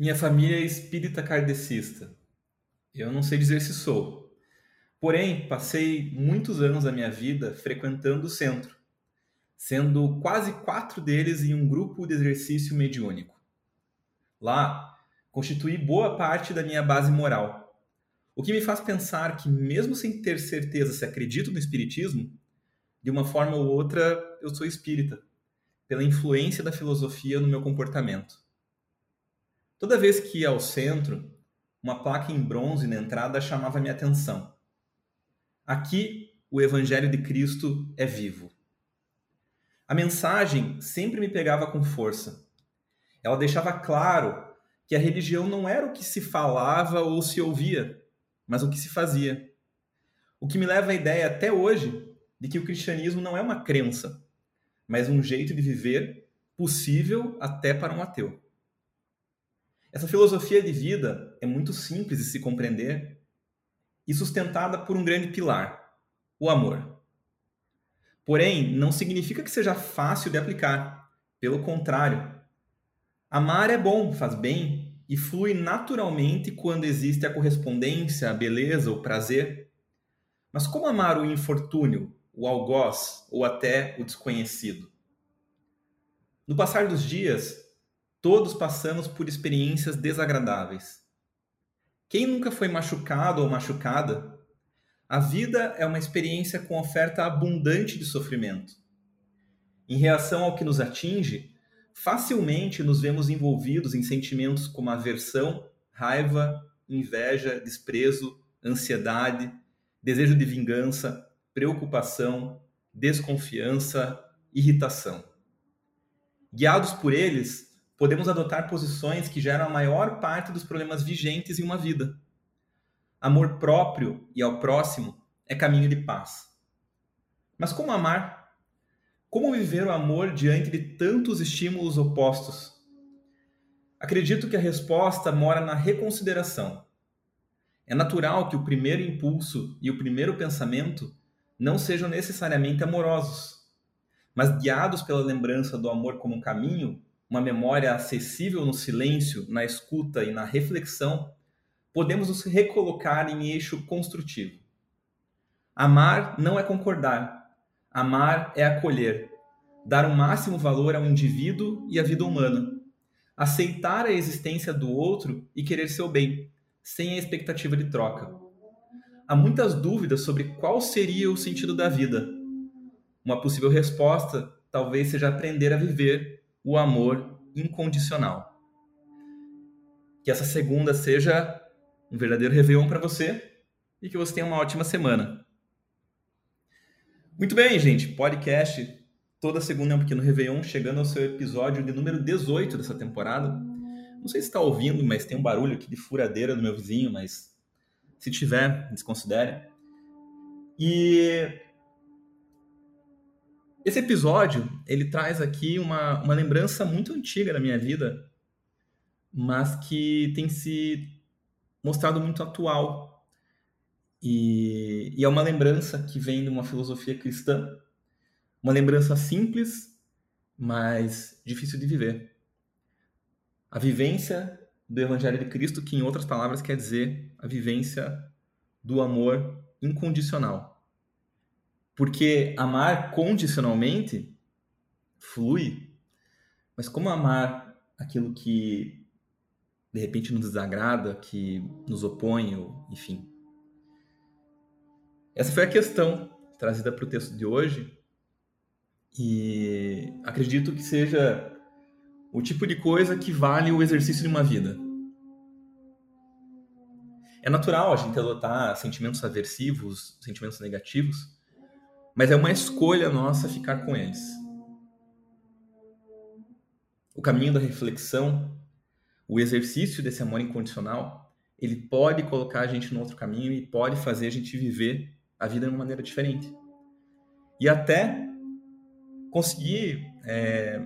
Minha família é espírita kardecista. Eu não sei dizer se sou. Porém, passei muitos anos da minha vida frequentando o centro, sendo quase quatro deles em um grupo de exercício mediúnico. Lá, constituí boa parte da minha base moral, o que me faz pensar que, mesmo sem ter certeza se acredito no espiritismo, de uma forma ou outra eu sou espírita, pela influência da filosofia no meu comportamento. Toda vez que ia ao centro, uma placa em bronze na entrada chamava minha atenção. Aqui, o Evangelho de Cristo é vivo. A mensagem sempre me pegava com força. Ela deixava claro que a religião não era o que se falava ou se ouvia, mas o que se fazia. O que me leva à ideia até hoje de que o cristianismo não é uma crença, mas um jeito de viver possível até para um ateu. Essa filosofia de vida é muito simples de se compreender e sustentada por um grande pilar, o amor. Porém, não significa que seja fácil de aplicar. Pelo contrário, amar é bom, faz bem e flui naturalmente quando existe a correspondência, a beleza, o prazer. Mas como amar o infortúnio, o algoz ou até o desconhecido? No passar dos dias, Todos passamos por experiências desagradáveis. Quem nunca foi machucado ou machucada? A vida é uma experiência com oferta abundante de sofrimento. Em reação ao que nos atinge, facilmente nos vemos envolvidos em sentimentos como aversão, raiva, inveja, desprezo, ansiedade, desejo de vingança, preocupação, desconfiança, irritação. Guiados por eles, podemos adotar posições que geram a maior parte dos problemas vigentes em uma vida. Amor próprio e ao próximo é caminho de paz. Mas como amar? Como viver o amor diante de tantos estímulos opostos? Acredito que a resposta mora na reconsideração. É natural que o primeiro impulso e o primeiro pensamento não sejam necessariamente amorosos, mas guiados pela lembrança do amor como caminho, uma memória acessível no silêncio, na escuta e na reflexão, podemos nos recolocar em eixo construtivo. Amar não é concordar. Amar é acolher, dar o máximo valor ao indivíduo e à vida humana, aceitar a existência do outro e querer seu bem, sem a expectativa de troca. Há muitas dúvidas sobre qual seria o sentido da vida. Uma possível resposta talvez seja aprender a viver o amor incondicional. Que essa segunda seja um verdadeiro Réveillon para você e que você tenha uma ótima semana. Muito bem, gente. Podcast toda segunda é um pequeno Réveillon, chegando ao seu episódio de número 18 dessa temporada. Não sei se está ouvindo, mas tem um barulho aqui de furadeira do meu vizinho, mas se tiver, desconsidere. E esse episódio, ele traz aqui uma, uma lembrança muito antiga da minha vida, mas que tem se mostrado muito atual. E, e é uma lembrança que vem de uma filosofia cristã, uma lembrança simples, mas difícil de viver. A vivência do Evangelho de Cristo, que em outras palavras quer dizer a vivência do amor incondicional. Porque amar condicionalmente flui, mas como amar aquilo que de repente nos desagrada, que nos opõe, ou, enfim. Essa foi a questão trazida para o texto de hoje e acredito que seja o tipo de coisa que vale o exercício de uma vida. É natural a gente adotar sentimentos aversivos, sentimentos negativos, mas é uma escolha nossa ficar com eles. O caminho da reflexão, o exercício desse amor incondicional, ele pode colocar a gente no outro caminho e pode fazer a gente viver a vida de uma maneira diferente. E até conseguir é,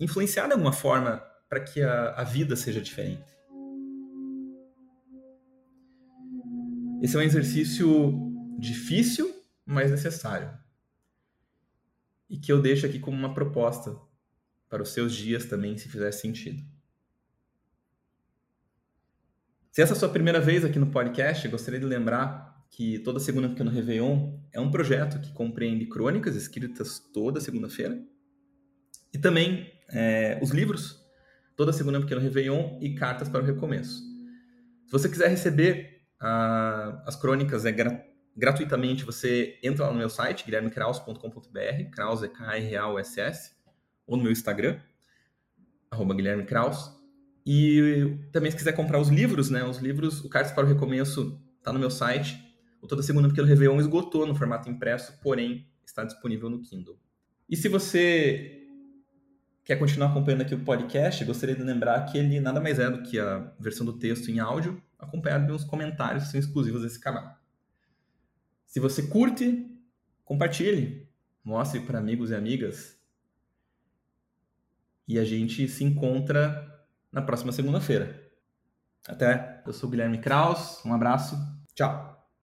influenciar de alguma forma para que a, a vida seja diferente. Esse é um exercício difícil, mas necessário. E que eu deixo aqui como uma proposta para os seus dias também, se fizer sentido. Se essa é a sua primeira vez aqui no podcast, gostaria de lembrar que toda segunda pequeno Réveillon é um projeto que compreende crônicas escritas toda segunda-feira e também é, os livros toda segunda pequeno Réveillon e cartas para o recomeço. Se você quiser receber uh, as crônicas é gra gratuitamente, você entra lá no meu site, guilhermekraus.com.br, Kraus é K-R-A-U-S-S, ou no meu Instagram, arroba Guilherme Kraus. E também se quiser comprar os livros, né, os livros, o Cartas para o Recomeço está no meu site. O Toda Segunda Pequeno Réveillon esgotou no formato impresso, porém está disponível no Kindle. E se você quer continuar acompanhando aqui o podcast, gostaria de lembrar que ele nada mais é do que a versão do texto em áudio, acompanhado de uns comentários que são exclusivos desse canal. Se você curte, compartilhe, mostre para amigos e amigas. E a gente se encontra na próxima segunda-feira. Até, eu sou Guilherme Kraus, um abraço, tchau!